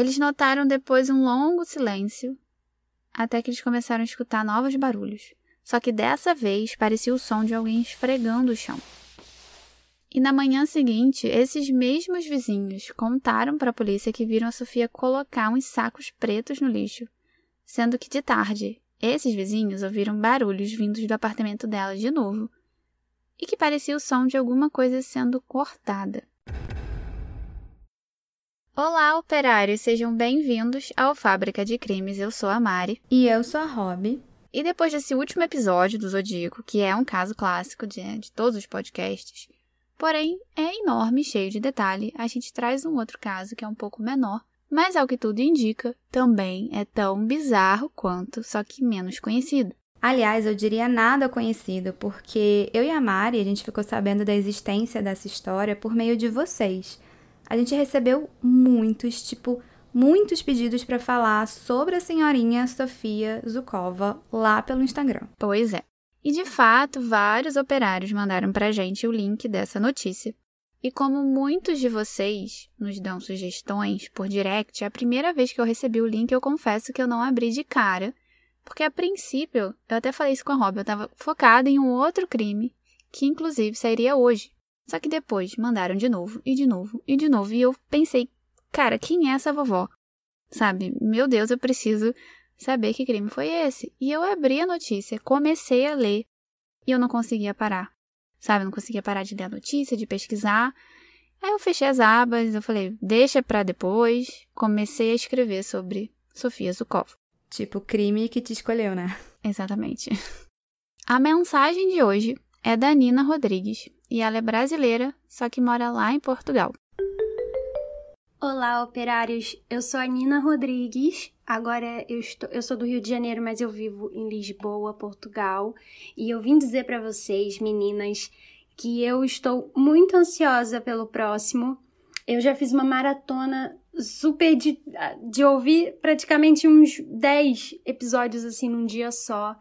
Eles notaram depois um longo silêncio, até que eles começaram a escutar novos barulhos. Só que dessa vez parecia o som de alguém esfregando o chão. E na manhã seguinte, esses mesmos vizinhos contaram para a polícia que viram a Sofia colocar uns sacos pretos no lixo, sendo que de tarde, esses vizinhos ouviram barulhos vindos do apartamento dela de novo e que parecia o som de alguma coisa sendo cortada. Olá, operários, sejam bem-vindos ao Fábrica de Crimes. Eu sou a Mari. E eu sou a Rob. E depois desse último episódio do Zodíaco, que é um caso clássico de, de todos os podcasts, porém é enorme e cheio de detalhe, a gente traz um outro caso que é um pouco menor, mas ao que tudo indica, também é tão bizarro quanto, só que menos conhecido. Aliás, eu diria nada conhecido, porque eu e a Mari, a gente ficou sabendo da existência dessa história por meio de vocês a gente recebeu muitos, tipo, muitos pedidos para falar sobre a senhorinha Sofia Zukova lá pelo Instagram. Pois é. E de fato, vários operários mandaram pra gente o link dessa notícia. E como muitos de vocês nos dão sugestões por direct, a primeira vez que eu recebi o link, eu confesso que eu não abri de cara, porque a princípio, eu até falei isso com a Rob, eu estava focada em um outro crime, que inclusive sairia hoje. Só que depois mandaram de novo, e de novo, e de novo. E eu pensei, cara, quem é essa vovó? Sabe? Meu Deus, eu preciso saber que crime foi esse. E eu abri a notícia, comecei a ler, e eu não conseguia parar. Sabe? Eu não conseguia parar de ler a notícia, de pesquisar. Aí eu fechei as abas, eu falei, deixa pra depois. Comecei a escrever sobre Sofia Zukov. Tipo, crime que te escolheu, né? Exatamente. A mensagem de hoje é da Nina Rodrigues e ela é brasileira, só que mora lá em Portugal. Olá, operários. Eu sou a Nina Rodrigues. Agora eu, estou, eu sou do Rio de Janeiro, mas eu vivo em Lisboa, Portugal. E eu vim dizer para vocês, meninas, que eu estou muito ansiosa pelo próximo. Eu já fiz uma maratona super de, de ouvir praticamente uns 10 episódios assim num dia só.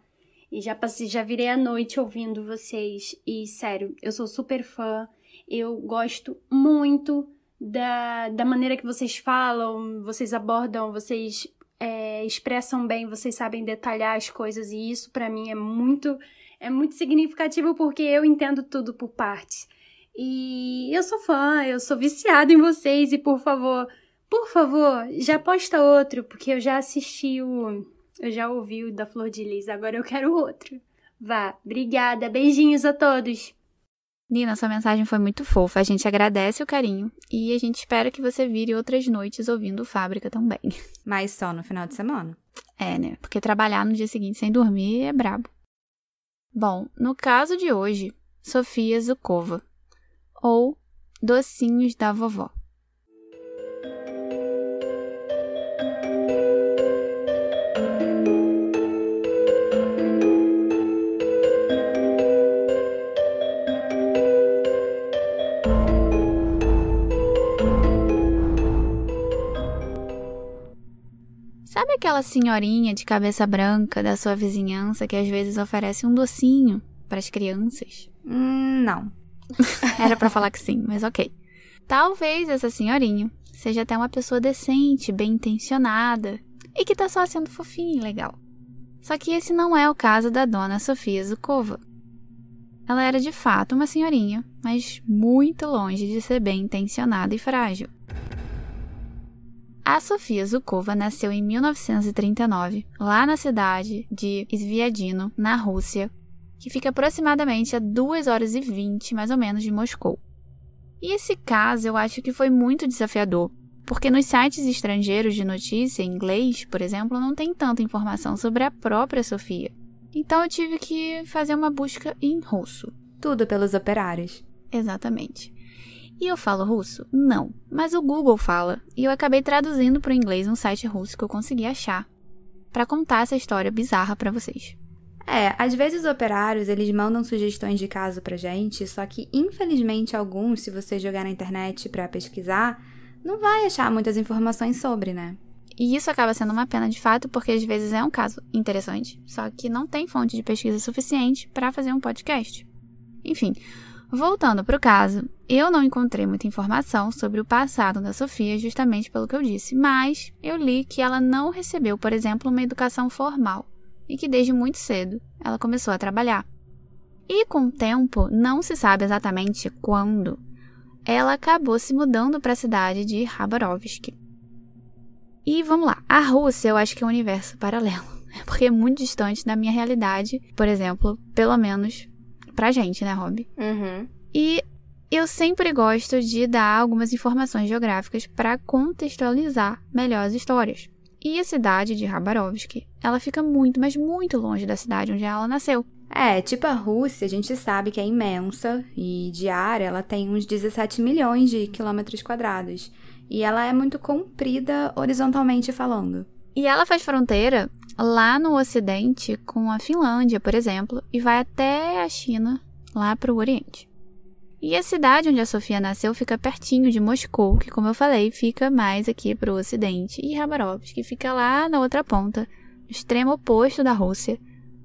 E já passei, já virei a noite ouvindo vocês. E sério, eu sou super fã. Eu gosto muito da, da maneira que vocês falam, vocês abordam, vocês é, expressam bem, vocês sabem detalhar as coisas. E isso para mim é muito, é muito significativo porque eu entendo tudo por partes. E eu sou fã, eu sou viciada em vocês. E por favor, por favor, já posta outro, porque eu já assisti o eu já ouvi o da Flor de Lis, agora eu quero outro. Vá, obrigada, beijinhos a todos. Nina, sua mensagem foi muito fofa. A gente agradece o carinho e a gente espera que você vire outras noites ouvindo Fábrica também. Mas só no final de semana. É, né? Porque trabalhar no dia seguinte sem dormir é brabo. Bom, no caso de hoje, Sofia Zukova, ou Docinhos da Vovó. Sabe aquela senhorinha de cabeça branca da sua vizinhança que às vezes oferece um docinho para as crianças? Hum, não. Era para falar que sim, mas ok. Talvez essa senhorinha seja até uma pessoa decente, bem intencionada e que tá só sendo fofinha e legal. Só que esse não é o caso da dona Sofia Zukova. Ela era de fato uma senhorinha, mas muito longe de ser bem intencionada e frágil. A Sofia Zukova nasceu em 1939, lá na cidade de Sviadino, na Rússia, que fica aproximadamente a 2 horas e 20 mais ou menos de Moscou. E esse caso eu acho que foi muito desafiador, porque nos sites estrangeiros de notícia em inglês, por exemplo, não tem tanta informação sobre a própria Sofia. Então eu tive que fazer uma busca em russo. Tudo pelos operários. Exatamente. E eu falo russo? Não, mas o Google fala, e eu acabei traduzindo para o inglês um site russo que eu consegui achar para contar essa história bizarra para vocês. É, às vezes os operários, eles mandam sugestões de caso pra gente, só que infelizmente alguns, se você jogar na internet para pesquisar, não vai achar muitas informações sobre, né? E isso acaba sendo uma pena de fato, porque às vezes é um caso interessante, só que não tem fonte de pesquisa suficiente para fazer um podcast. Enfim, voltando para o caso, Eu não encontrei muita informação sobre o passado da Sofia, justamente pelo que eu disse, mas eu li que ela não recebeu, por exemplo, uma educação formal e que desde muito cedo ela começou a trabalhar. E com o tempo, não se sabe exatamente quando, ela acabou se mudando para a cidade de Khabarovsk. E vamos lá, a Rússia eu acho que é um universo paralelo, porque é muito distante da minha realidade, por exemplo, pelo menos pra gente, né, Rob? Uhum. E eu sempre gosto de dar algumas informações geográficas para contextualizar melhor as histórias. E a cidade de Khabarovsk, ela fica muito, mas muito longe da cidade onde ela nasceu. É, tipo a Rússia, a gente sabe que é imensa e de área ela tem uns 17 milhões de quilômetros quadrados. E ela é muito comprida horizontalmente falando. E ela faz fronteira lá no ocidente com a Finlândia, por exemplo, e vai até a China, lá para o Oriente. E a cidade onde a Sofia nasceu fica pertinho de Moscou, que, como eu falei, fica mais aqui para o ocidente, e Khabarovsk, que fica lá na outra ponta, no extremo oposto da Rússia,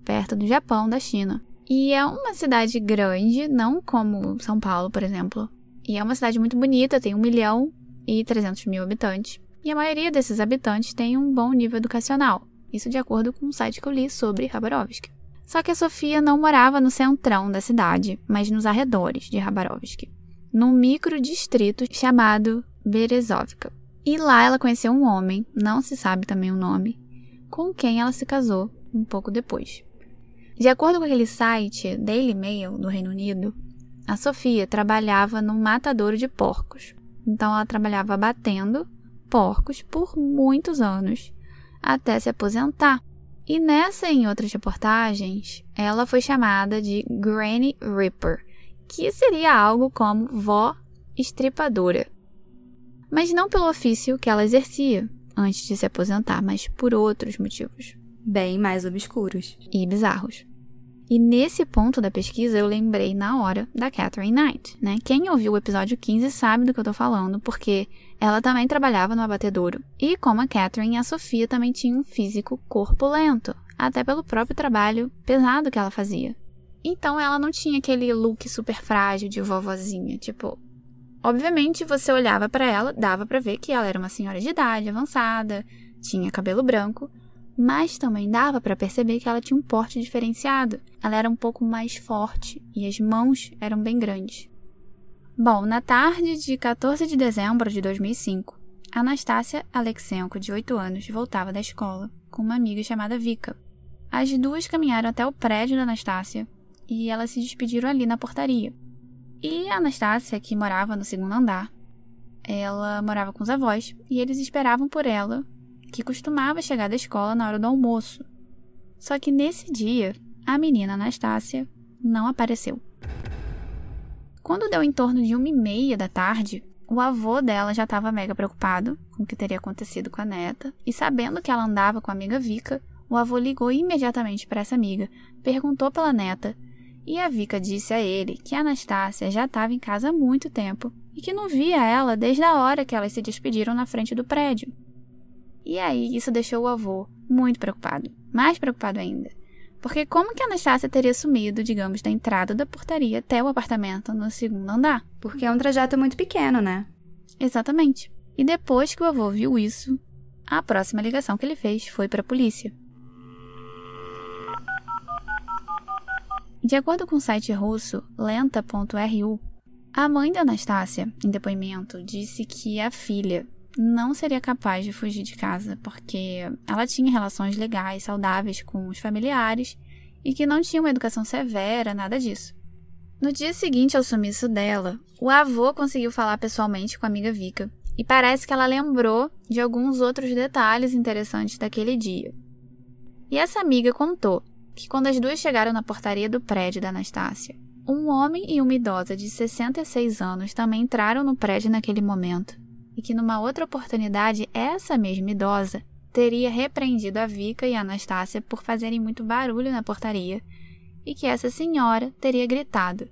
perto do Japão, da China. E é uma cidade grande, não como São Paulo, por exemplo. E é uma cidade muito bonita, tem 1 milhão e 300 mil habitantes. E a maioria desses habitantes tem um bom nível educacional. Isso de acordo com um site que eu li sobre Khabarovsk. Só que a Sofia não morava no centrão da cidade, mas nos arredores de Khabarovsk, num microdistrito chamado Berezovka. E lá ela conheceu um homem, não se sabe também o nome, com quem ela se casou um pouco depois. De acordo com aquele site Daily Mail do Reino Unido, a Sofia trabalhava num matadouro de porcos. Então ela trabalhava batendo porcos por muitos anos, até se aposentar. E nessa e em outras reportagens, ela foi chamada de Granny Ripper, que seria algo como vó estripadora. Mas não pelo ofício que ela exercia antes de se aposentar, mas por outros motivos. Bem mais obscuros. E bizarros. E nesse ponto da pesquisa eu lembrei na hora da Catherine Knight, né? Quem ouviu o episódio 15 sabe do que eu tô falando, porque ela também trabalhava no abatedouro. E como a Catherine, a Sofia também tinha um físico corpulento, até pelo próprio trabalho pesado que ela fazia. Então ela não tinha aquele look super frágil de vovozinha, tipo, obviamente você olhava para ela, dava para ver que ela era uma senhora de idade avançada, tinha cabelo branco, mas também dava para perceber que ela tinha um porte diferenciado. Ela era um pouco mais forte e as mãos eram bem grandes. Bom, na tarde de 14 de dezembro de 2005, Anastácia Alexenko, de 8 anos, voltava da escola com uma amiga chamada Vika. As duas caminharam até o prédio da Anastácia e elas se despediram ali na portaria. E a Anastácia, que morava no segundo andar, ela morava com os avós e eles esperavam por ela que costumava chegar da escola na hora do almoço. Só que nesse dia, a menina Anastácia não apareceu. Quando deu em torno de uma e meia da tarde, o avô dela já estava mega preocupado com o que teria acontecido com a neta, e sabendo que ela andava com a amiga Vika, o avô ligou imediatamente para essa amiga, perguntou pela neta, e a Vika disse a ele que a Anastácia já estava em casa há muito tempo e que não via ela desde a hora que elas se despediram na frente do prédio. E aí isso deixou o avô muito preocupado, mais preocupado ainda. Porque como que a Anastácia teria sumido, digamos, da entrada da portaria até o apartamento no segundo andar? Porque é um trajeto muito pequeno, né? Exatamente. E depois que o avô viu isso, a próxima ligação que ele fez foi para a polícia. De acordo com o site russo lenta.ru, a mãe da Anastácia, em depoimento, disse que a filha não seria capaz de fugir de casa, porque ela tinha relações legais, saudáveis com os familiares e que não tinha uma educação severa, nada disso. No dia seguinte ao sumiço dela, o avô conseguiu falar pessoalmente com a amiga Vika e parece que ela lembrou de alguns outros detalhes interessantes daquele dia. E essa amiga contou que quando as duas chegaram na portaria do prédio da Anastácia, um homem e uma idosa de 66 anos também entraram no prédio naquele momento e que numa outra oportunidade essa mesma idosa teria repreendido a Vika e a Anastácia por fazerem muito barulho na portaria e que essa senhora teria gritado: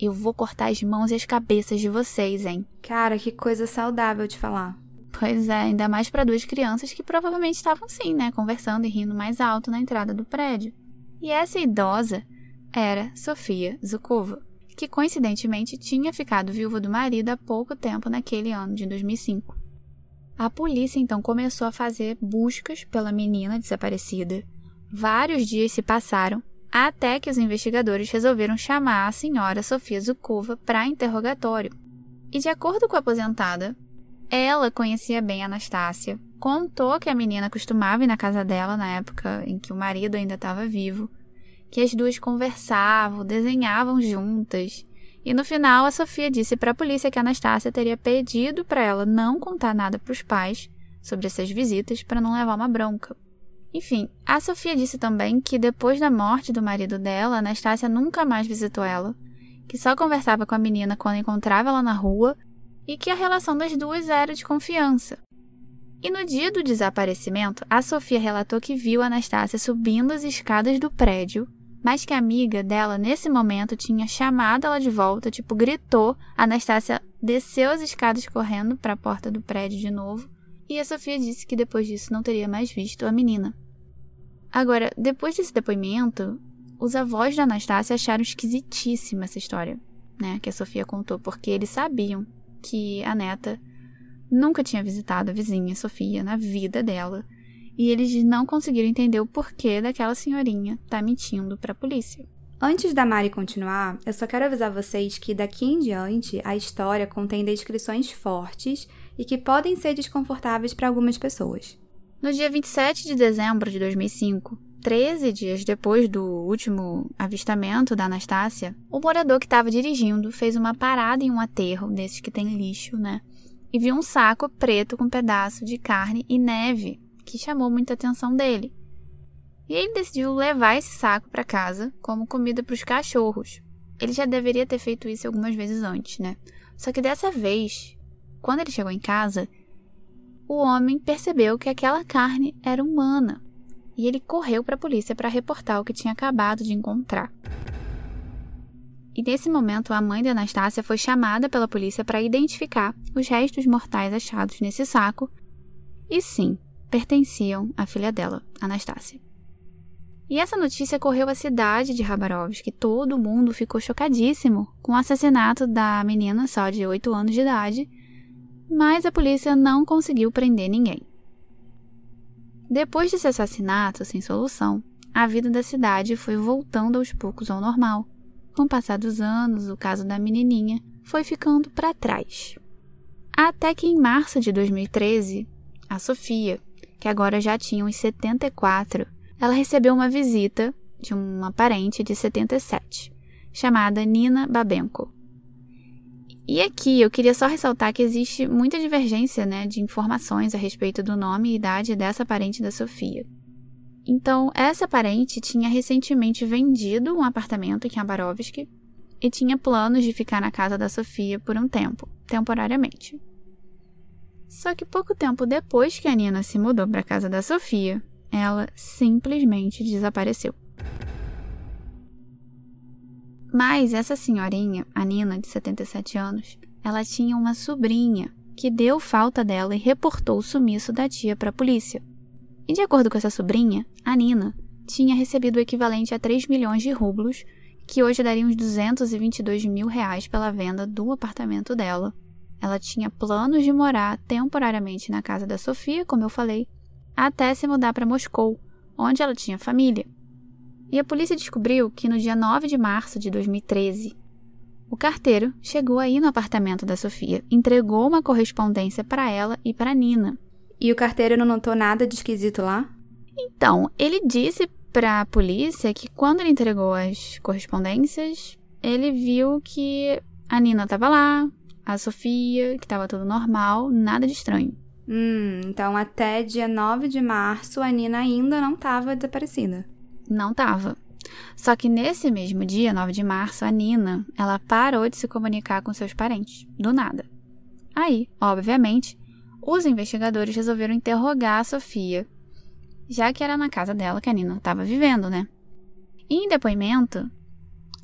Eu vou cortar as mãos e as cabeças de vocês, hein? Cara, que coisa saudável de falar. Pois é, ainda mais para duas crianças que provavelmente estavam sim, né, conversando e rindo mais alto na entrada do prédio. E essa idosa era Sofia Zukova, que coincidentemente tinha ficado viúva do marido há pouco tempo naquele ano de 2005. A polícia então começou a fazer buscas pela menina desaparecida. Vários dias se passaram até que os investigadores resolveram chamar a senhora Sofia Zukova para interrogatório. E de acordo com a aposentada, ela conhecia bem Anastácia, contou que a menina costumava ir na casa dela na época em que o marido ainda estava vivo, que as duas conversavam, desenhavam juntas. E no final, a Sofia disse para a polícia que a Anastácia teria pedido para ela não contar nada para os pais sobre essas visitas para não levar uma bronca. Enfim, a Sofia disse também que depois da morte do marido dela, Anastácia nunca mais visitou ela, que só conversava com a menina quando encontrava ela na rua e que a relação das duas era de confiança. E no dia do desaparecimento, a Sofia relatou que viu a Anastácia subindo as escadas do prédio, mas que a amiga dela, nesse momento, tinha chamado ela de volta, tipo, gritou. A Anastácia desceu as escadas correndo para a porta do prédio de novo, e a Sofia disse que depois disso não teria mais visto a menina. Agora, depois desse depoimento, os avós da Anastácia acharam esquisitíssima essa história, né, que a Sofia contou, porque eles sabiam que a neta nunca tinha visitado a vizinha Sofia na vida dela, e eles não conseguiram entender o porquê daquela senhorinha tá mentindo para a polícia. Antes da Mari continuar, eu só quero avisar vocês que daqui em diante a história contém descrições fortes e que podem ser desconfortáveis para algumas pessoas. No dia 27 de dezembro de 2005, 13 dias depois do último avistamento da Anastácia, o morador que estava dirigindo fez uma parada em um aterro desses que tem lixo, né? E viu um saco preto com um pedaço de carne e neve, que chamou muita atenção dele. E ele decidiu levar esse saco para casa como comida para os cachorros. Ele já deveria ter feito isso algumas vezes antes, né? Só que dessa vez, quando ele chegou em casa, o homem percebeu que aquela carne era humana e ele correu para a polícia para reportar o que tinha acabado de encontrar. E nesse momento, a mãe de Anastácia foi chamada pela polícia para identificar os restos mortais achados nesse saco e sim, pertenciam à filha dela, Anastácia. E essa notícia correu à cidade de Rabarovsk, que todo mundo ficou chocadíssimo com o assassinato da menina só de 8 anos de idade mas a polícia não conseguiu prender ninguém. Depois desse assassinato sem solução, a vida da cidade foi voltando aos poucos ao normal. Com o passar dos anos, o caso da menininha foi ficando para trás. Até que em março de 2013, a Sofia, que agora já tinha uns 74, ela recebeu uma visita de uma parente de 77, chamada Nina Babenko. E aqui eu queria só ressaltar que existe muita divergência né, de informações a respeito do nome e idade dessa parente da Sofia. Então, essa parente tinha recentemente vendido um apartamento em Khabarovsk e tinha planos de ficar na casa da Sofia por um tempo, temporariamente. Só que pouco tempo depois que a Nina se mudou para casa da Sofia, ela simplesmente desapareceu. Mas essa senhorinha, a Nina, de 77 anos, ela tinha uma sobrinha que deu falta dela e reportou o sumiço da tia para a polícia. E de acordo com essa sobrinha, a Nina tinha recebido o equivalente a 3 milhões de rublos, que hoje daria uns 222 mil reais pela venda do apartamento dela. Ela tinha planos de morar temporariamente na casa da Sofia, como eu falei, até se mudar para Moscou, onde ela tinha família. E a polícia descobriu que no dia 9 de março de 2013, o carteiro chegou aí no apartamento da Sofia, entregou uma correspondência para ela e para Nina. E o carteiro não notou nada de esquisito lá? Então, ele disse para a polícia que quando ele entregou as correspondências, ele viu que a Nina estava lá, a Sofia, que estava tudo normal, nada de estranho. Hum, então até dia 9 de março a Nina ainda não estava desaparecida. Não estava. Só que nesse mesmo dia, 9 de março, a Nina, ela parou de se comunicar com seus parentes, do nada. Aí, obviamente, os investigadores resolveram interrogar a Sofia, já que era na casa dela que a Nina estava vivendo, né? E em depoimento,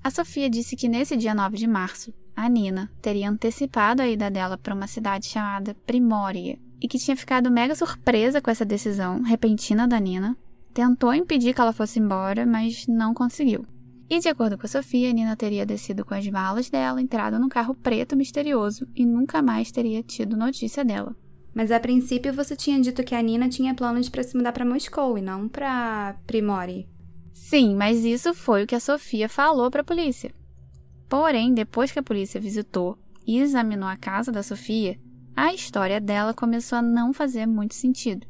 a Sofia disse que nesse dia 9 de março, a Nina teria antecipado a ida dela para uma cidade chamada Primória e que tinha ficado mega surpresa com essa decisão repentina da Nina tentou impedir que ela fosse embora, mas não conseguiu. E de acordo com a Sofia, Nina teria descido com as malas dela, entrado num carro preto misterioso e nunca mais teria tido notícia dela. Mas a princípio você tinha dito que a Nina tinha planos para se mudar para Moscou e não para Primori. Sim, mas isso foi o que a Sofia falou para a polícia. Porém, depois que a polícia visitou e examinou a casa da Sofia, a história dela começou a não fazer muito sentido.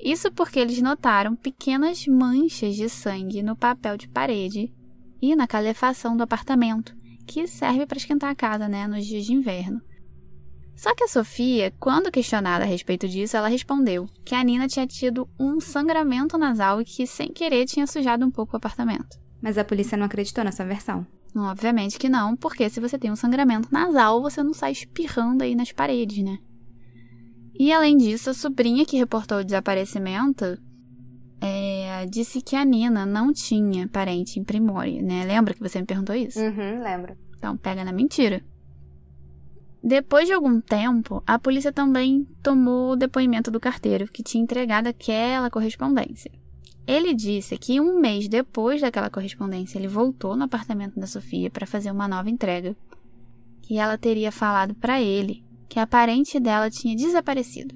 Isso porque eles notaram pequenas manchas de sangue no papel de parede e na calefação do apartamento, que serve para esquentar a casa, né, nos dias de inverno. Só que a Sofia, quando questionada a respeito disso, ela respondeu que a Nina tinha tido um sangramento nasal e que, sem querer, tinha sujado um pouco o apartamento. Mas a polícia não acreditou nessa versão. Obviamente que não, porque se você tem um sangramento nasal, você não sai espirrando aí nas paredes, né? E além disso, a sobrinha que reportou o desaparecimento é, disse que a Nina não tinha parente em Primória, né? Lembra que você me perguntou isso? Uhum, lembro. Então, pega na mentira. Depois de algum tempo, a polícia também tomou o depoimento do carteiro que tinha entregado aquela correspondência. Ele disse que um mês depois daquela correspondência, ele voltou no apartamento da Sofia para fazer uma nova entrega. E ela teria falado para ele que a parente dela tinha desaparecido,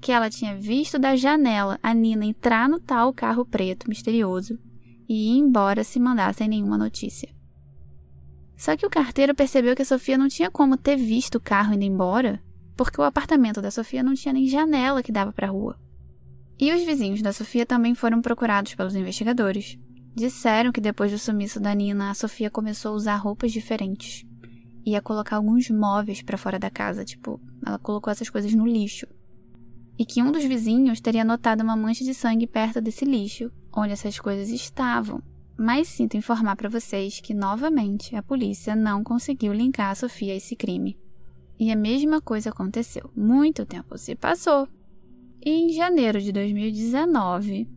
que ela tinha visto da janela a Nina entrar no tal carro preto misterioso e ir embora se mandassem nenhuma notícia. Só que o carteiro percebeu que a Sofia não tinha como ter visto o carro indo embora, porque o apartamento da Sofia não tinha nem janela que dava para a rua. E os vizinhos da Sofia também foram procurados pelos investigadores. Disseram que depois do sumiço da Nina, a Sofia começou a usar roupas diferentes ia colocar alguns móveis para fora da casa, tipo, ela colocou essas coisas no lixo. E que um dos vizinhos teria notado uma mancha de sangue perto desse lixo, onde essas coisas estavam. Mas sinto informar para vocês que novamente a polícia não conseguiu linkar a Sofia a esse crime. E a mesma coisa aconteceu. Muito tempo se passou. Em janeiro de 2019,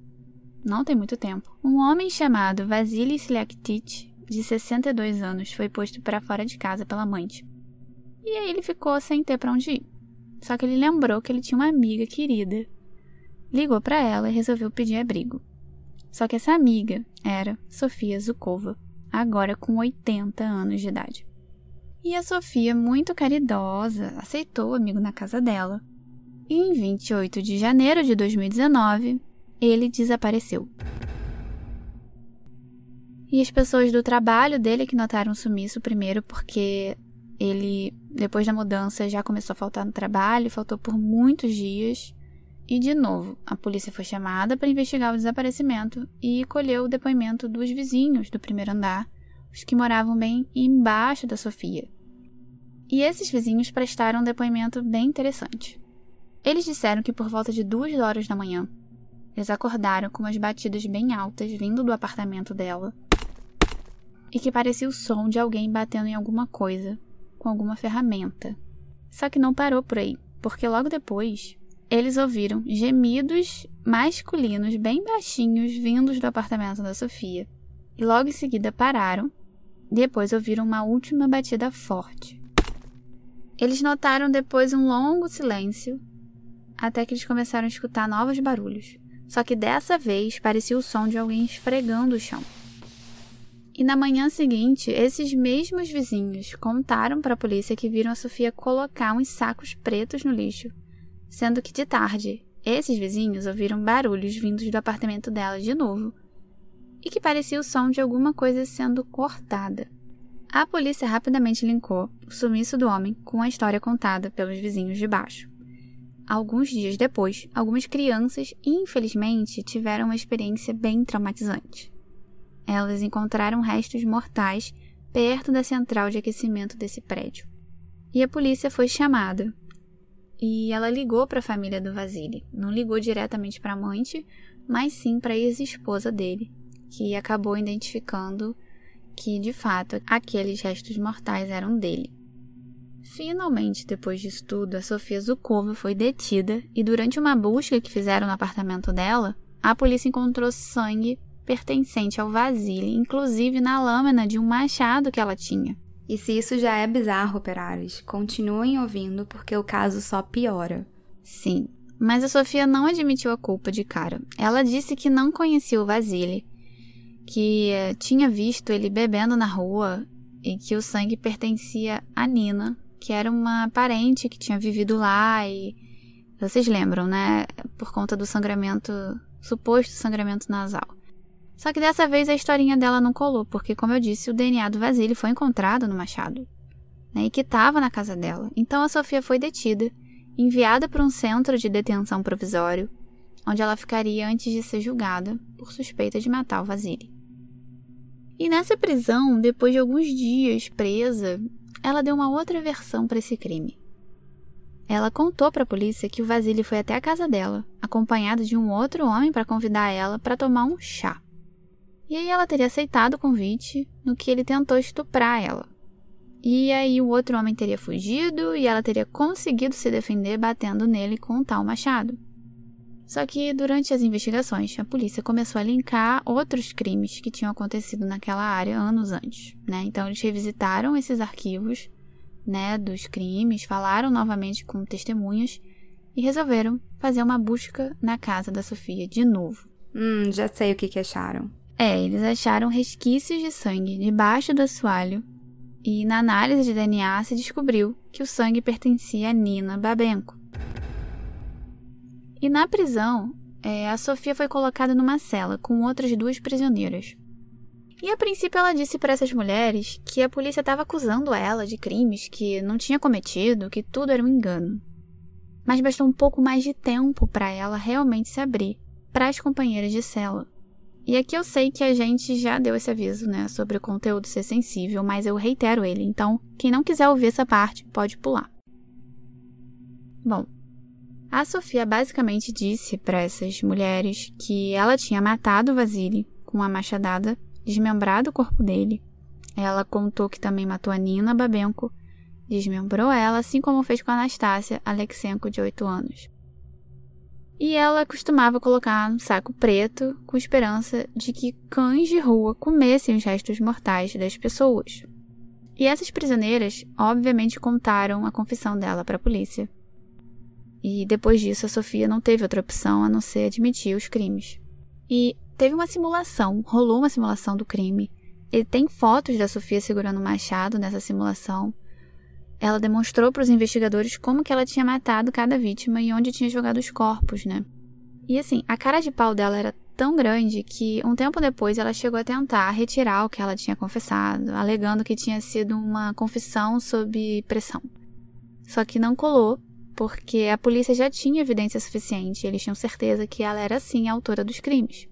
não tem muito tempo, um homem chamado Vasily Sliaktic de 62 anos, foi posto para fora de casa pela mãe. E aí ele ficou sem ter para onde ir. Só que ele lembrou que ele tinha uma amiga querida. Ligou para ela e resolveu pedir abrigo. Só que essa amiga era Sofia Zukova, agora com 80 anos de idade. E a Sofia, muito caridosa, aceitou o amigo na casa dela. E em 28 de janeiro de 2019, ele desapareceu. E as pessoas do trabalho dele que notaram o sumiço primeiro, porque ele, depois da mudança, já começou a faltar no trabalho, faltou por muitos dias. E de novo, a polícia foi chamada para investigar o desaparecimento e colheu o depoimento dos vizinhos do primeiro andar, os que moravam bem embaixo da Sofia. E esses vizinhos prestaram um depoimento bem interessante. Eles disseram que por volta de duas horas da manhã, eles acordaram com umas batidas bem altas vindo do apartamento dela e que parecia o som de alguém batendo em alguma coisa, com alguma ferramenta. Só que não parou por aí, porque logo depois eles ouviram gemidos masculinos bem baixinhos vindos do apartamento da Sofia. E logo em seguida pararam. Depois ouviram uma última batida forte. Eles notaram depois um longo silêncio, até que eles começaram a escutar novos barulhos. Só que dessa vez parecia o som de alguém esfregando o chão. E na manhã seguinte, esses mesmos vizinhos contaram para a polícia que viram a Sofia colocar uns sacos pretos no lixo, sendo que de tarde, esses vizinhos ouviram barulhos vindos do apartamento dela de novo e que parecia o som de alguma coisa sendo cortada. A polícia rapidamente linkou o sumiço do homem com a história contada pelos vizinhos de baixo. Alguns dias depois, algumas crianças, infelizmente, tiveram uma experiência bem traumatizante elas encontraram restos mortais perto da central de aquecimento desse prédio. E a polícia foi chamada. E ela ligou para a família do Vasily. Não ligou diretamente para a amante, mas sim para a ex-esposa dele, que acabou identificando que, de fato, aqueles restos mortais eram dele. Finalmente, depois disso tudo, a Sofia Zukova foi detida e, durante uma busca que fizeram no apartamento dela, a polícia encontrou sangue pertencente ao Vasily, inclusive na lâmina de um machado que ela tinha. E se isso já é bizarro, operários, continuem ouvindo porque o caso só piora. Sim, mas a Sofia não admitiu a culpa de cara. Ela disse que não conhecia o Vasily que eh, tinha visto ele bebendo na rua e que o sangue pertencia a Nina, que era uma parente que tinha vivido lá e vocês lembram, né? Por conta do sangramento, suposto sangramento nasal. Só que dessa vez a historinha dela não colou, porque, como eu disse, o DNA do Vasily foi encontrado no machado, né? E que estava na casa dela. Então a Sofia foi detida, enviada para um centro de detenção provisório, onde ela ficaria antes de ser julgada por suspeita de matar o Vasily. E nessa prisão, depois de alguns dias presa, ela deu uma outra versão para esse crime. Ela contou para a polícia que o Vasily foi até a casa dela, acompanhado de um outro homem para convidar ela para tomar um chá. E aí ela teria aceitado o convite, no que ele tentou estuprar ela. E aí o outro homem teria fugido e ela teria conseguido se defender batendo nele com um tal machado. Só que durante as investigações, a polícia começou a linkar outros crimes que tinham acontecido naquela área anos antes, né? Então eles revisitaram esses arquivos, né, dos crimes, falaram novamente com testemunhas e resolveram fazer uma busca na casa da Sofia de novo. Hum, já sei o que, que acharam. É, eles acharam resquícios de sangue debaixo do assoalho e na análise de DNA se descobriu que o sangue pertencia a Nina Babenco. E na prisão, é, a Sofia foi colocada numa cela com outras duas prisioneiras. E a princípio ela disse para essas mulheres que a polícia estava acusando ela de crimes que não tinha cometido, que tudo era um engano. Mas bastou um pouco mais de tempo para ela realmente se abrir para as companheiras de cela. E aqui eu sei que a gente já deu esse aviso, né, sobre o conteúdo ser sensível, mas eu reitero ele, então quem não quiser ouvir essa parte pode pular. Bom, a Sofia basicamente disse para essas mulheres que ela tinha matado o Vasily com uma machadada, desmembrado o corpo dele. Ela contou que também matou a Nina Babenko, desmembrou ela, assim como fez com a Anastácia Alexenko, de 8 anos. E ela costumava colocar um saco preto com esperança de que cães de rua comessem os restos mortais das pessoas. E essas prisioneiras, obviamente, contaram a confissão dela para a polícia. E depois disso, a Sofia não teve outra opção a não ser admitir os crimes. E teve uma simulação, rolou uma simulação do crime. Ele tem fotos da Sofia segurando o um machado nessa simulação. Ela demonstrou para os investigadores como que ela tinha matado cada vítima e onde tinha jogado os corpos, né? E assim, a cara de pau dela era tão grande que um tempo depois ela chegou a tentar retirar o que ela tinha confessado, alegando que tinha sido uma confissão sob pressão. Só que não colou porque a polícia já tinha evidência suficiente, eles tinham certeza que ela era sim a autora dos crimes.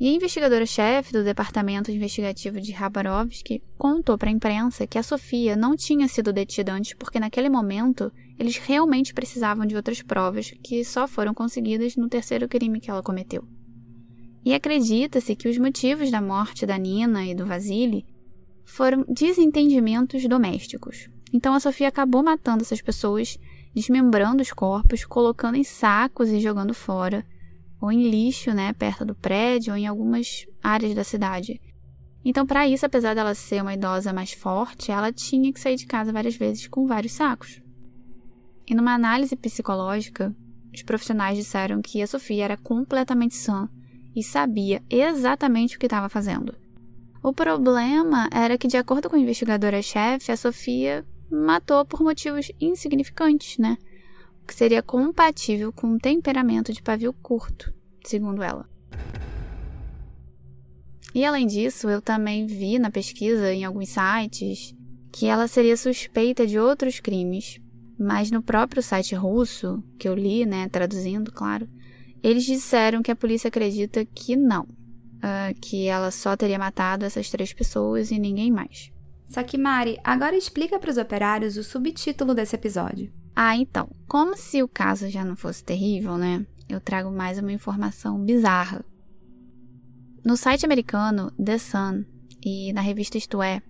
E a investigadora-chefe do departamento investigativo de Rabarovski contou para a imprensa que a Sofia não tinha sido detida antes porque naquele momento eles realmente precisavam de outras provas que só foram conseguidas no terceiro crime que ela cometeu. E acredita-se que os motivos da morte da Nina e do Vasily foram desentendimentos domésticos. Então a Sofia acabou matando essas pessoas desmembrando os corpos, colocando em sacos e jogando fora, ou em lixo, né, perto do prédio ou em algumas áreas da cidade. Então, para isso, apesar dela ser uma idosa mais forte, ela tinha que sair de casa várias vezes com vários sacos. E numa análise psicológica, os profissionais disseram que a Sofia era completamente sã e sabia exatamente o que estava fazendo. O problema era que, de acordo com a investigadora-chefe, a Sofia matou por motivos insignificantes, né? O que seria compatível com um temperamento de pavio curto, segundo ela. E além disso, eu também vi na pesquisa em alguns sites que ela seria suspeita de outros crimes, mas no próprio site russo, que eu li, né, traduzindo, claro, eles disseram que a polícia acredita que não, uh, que ela só teria matado essas três pessoas e ninguém mais. Só que, Mari, agora explica para os operários o subtítulo desse episódio. Ah, então. Como se o caso já não fosse terrível, né? Eu trago mais uma informação bizarra. No site americano The Sun e na revista Isto É,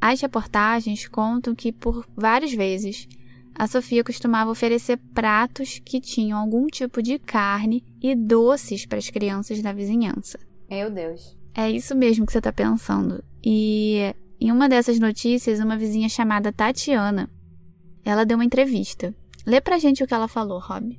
as reportagens contam que por várias vezes a Sofia costumava oferecer pratos que tinham algum tipo de carne e doces para as crianças da vizinhança. Meu Deus. É isso mesmo que você está pensando. E em uma dessas notícias, uma vizinha chamada Tatiana, ela deu uma entrevista. Lê pra gente o que ela falou, Rob.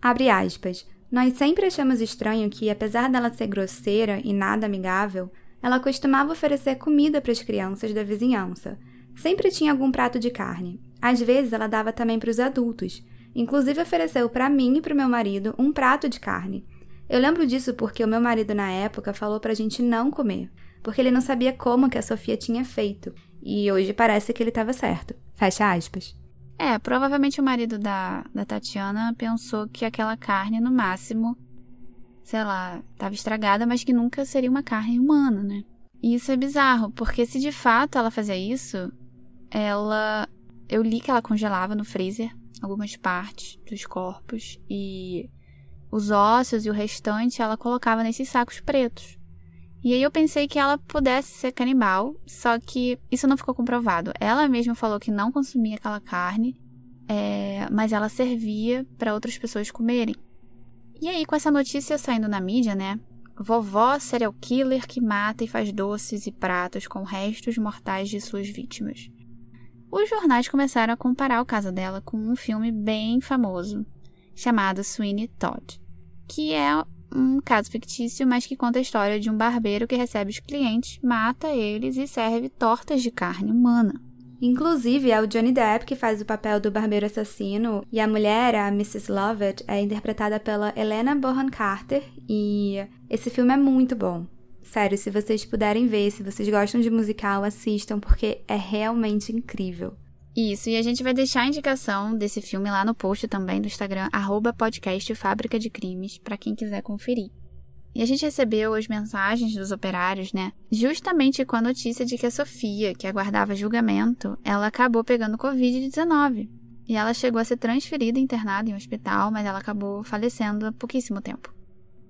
Abre aspas. Nós sempre achamos estranho que, apesar dela ser grosseira e nada amigável, ela costumava oferecer comida para as crianças da vizinhança. Sempre tinha algum prato de carne. Às vezes ela dava também para os adultos. Inclusive ofereceu para mim e para o meu marido um prato de carne. Eu lembro disso porque o meu marido na época falou para a gente não comer, porque ele não sabia como que a Sofia tinha feito. E hoje parece que ele estava certo. Fecha aspas. É, provavelmente o marido da, da Tatiana pensou que aquela carne, no máximo, sei lá, estava estragada, mas que nunca seria uma carne humana, né? E isso é bizarro, porque se de fato ela fazia isso, ela. Eu li que ela congelava no freezer algumas partes dos corpos e os ossos e o restante ela colocava nesses sacos pretos. E aí eu pensei que ela pudesse ser canibal, só que isso não ficou comprovado. Ela mesma falou que não consumia aquela carne, é, mas ela servia para outras pessoas comerem. E aí, com essa notícia saindo na mídia, né? Vovó serial killer que mata e faz doces e pratos com restos mortais de suas vítimas. Os jornais começaram a comparar o caso dela com um filme bem famoso chamado Sweeney Todd, que é um caso fictício, mas que conta a história de um barbeiro que recebe os clientes, mata eles e serve tortas de carne humana. Inclusive, é o Johnny Depp que faz o papel do barbeiro assassino, e a mulher, a Mrs. Lovett, é interpretada pela Helena Bonham Carter, e esse filme é muito bom. Sério, se vocês puderem ver, se vocês gostam de musical, assistam, porque é realmente incrível. Isso, e a gente vai deixar a indicação desse filme lá no post também do Instagram, arroba podcast Fábrica de Crimes, para quem quiser conferir. E a gente recebeu as mensagens dos operários, né? Justamente com a notícia de que a Sofia, que aguardava julgamento, ela acabou pegando Covid-19. E ela chegou a ser transferida e internada em um hospital, mas ela acabou falecendo há pouquíssimo tempo.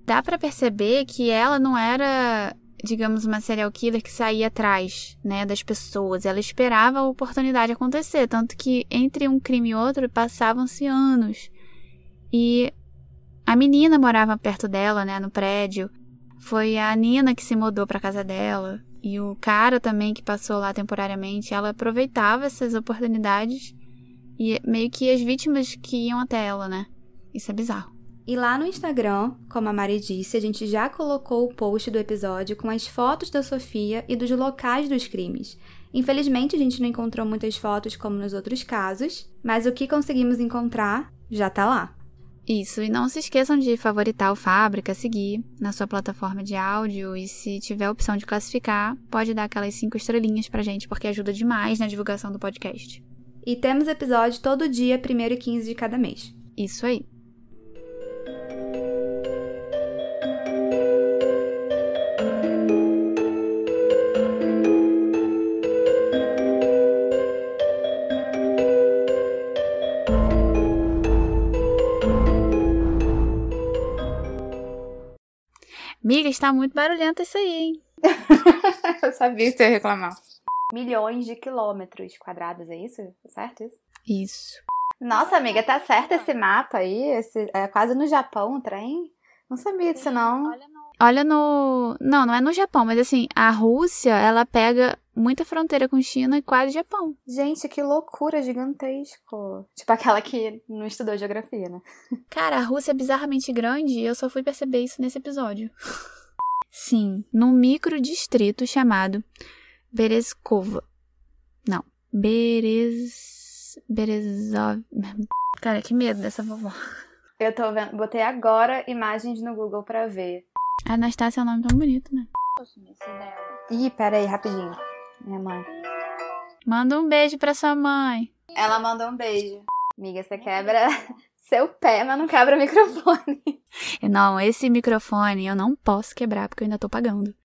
Dá para perceber que ela não era, digamos, uma serial killer que saía atrás, né, das pessoas. Ela esperava a oportunidade acontecer, tanto que entre um crime e outro passavam-se anos. E a menina morava perto dela, né, no prédio. Foi a Nina que se mudou para casa dela. E o cara também que passou lá temporariamente, ela aproveitava essas oportunidades e meio que as vítimas que iam até ela, né? Isso é bizarro. E lá no Instagram, como a Mari disse, a gente já colocou o post do episódio com as fotos da Sofia e dos locais dos crimes. Infelizmente, a gente não encontrou muitas fotos como nos outros casos, mas o que conseguimos encontrar já tá lá. Isso, e não se esqueçam de favoritar o Fábrica, seguir na sua plataforma de áudio e se tiver a opção de classificar, pode dar aquelas cinco estrelinhas pra gente, porque ajuda demais na divulgação do podcast. E temos episódio todo dia, 1 e 15 de cada mês. Isso aí. Amiga, está muito barulhento isso aí, hein? eu sabia que você ia reclamar. Milhões de quilômetros quadrados, é isso? É certo isso? Isso. Nossa, amiga, tá certo esse mapa aí? Esse, é quase no Japão o trem? Não sabia disso, não. Olha no... Olha no. Não, não é no Japão, mas assim, a Rússia, ela pega muita fronteira com China e quase Japão. Gente, que loucura gigantesco. Tipo aquela que não estudou geografia, né? Cara, a Rússia é bizarramente grande e eu só fui perceber isso nesse episódio. Sim, num micro distrito chamado Berezkova. Não, Berez. Berezov. Cara, que medo dessa vovó. Eu tô vendo, botei agora imagens no Google pra ver. A Anastácia é um nome tão bonito, né? Ih, pera aí, rapidinho. Minha mãe. Manda um beijo pra sua mãe. Ela mandou um beijo. Amiga, você quebra seu pé, mas não quebra o microfone. Não, esse microfone eu não posso quebrar porque eu ainda tô pagando.